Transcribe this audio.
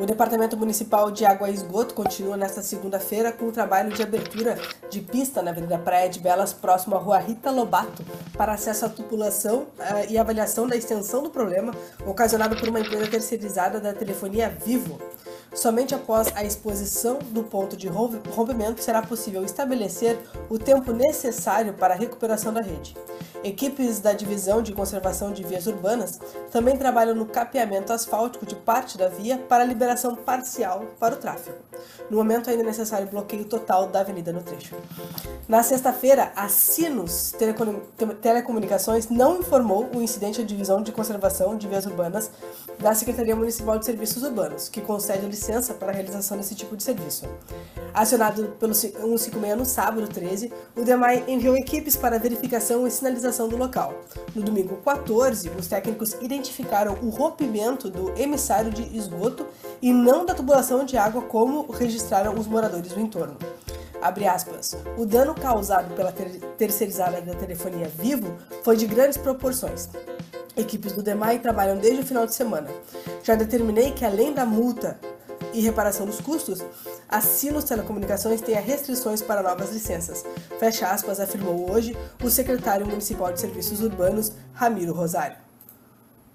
O Departamento Municipal de Água e Esgoto continua nesta segunda-feira com o trabalho de abertura de pista na Avenida Praia de Belas, próximo à Rua Rita Lobato, para acesso à tupulação uh, e avaliação da extensão do problema ocasionado por uma empresa terceirizada da telefonia Vivo. Somente após a exposição do ponto de rompimento será possível estabelecer o tempo necessário para a recuperação da rede. Equipes da Divisão de Conservação de Vias Urbanas também trabalham no capeamento asfáltico de parte da via para liberação parcial para o tráfego. No momento, ainda é necessário bloqueio total da avenida no trecho. Na sexta-feira, a Sinus Telecomunicações não informou o incidente à Divisão de Conservação de Vias Urbanas da Secretaria Municipal de Serviços Urbanos, que concede licença para a realização desse tipo de serviço. Acionado pelo 156 no sábado 13, o DEMAI enviou equipes para verificação e sinalização do local. No domingo 14, os técnicos identificaram o rompimento do emissário de esgoto e não da tubulação de água como registraram os moradores do entorno. Aspas. O dano causado pela ter terceirizada da telefonia Vivo foi de grandes proporções. Equipes do DEMAI trabalham desde o final de semana. Já determinei que, além da multa e reparação dos custos, a Sinos Telecomunicações tenha restrições para novas licenças. Fecha aspas, afirmou hoje o secretário municipal de Serviços Urbanos, Ramiro Rosário.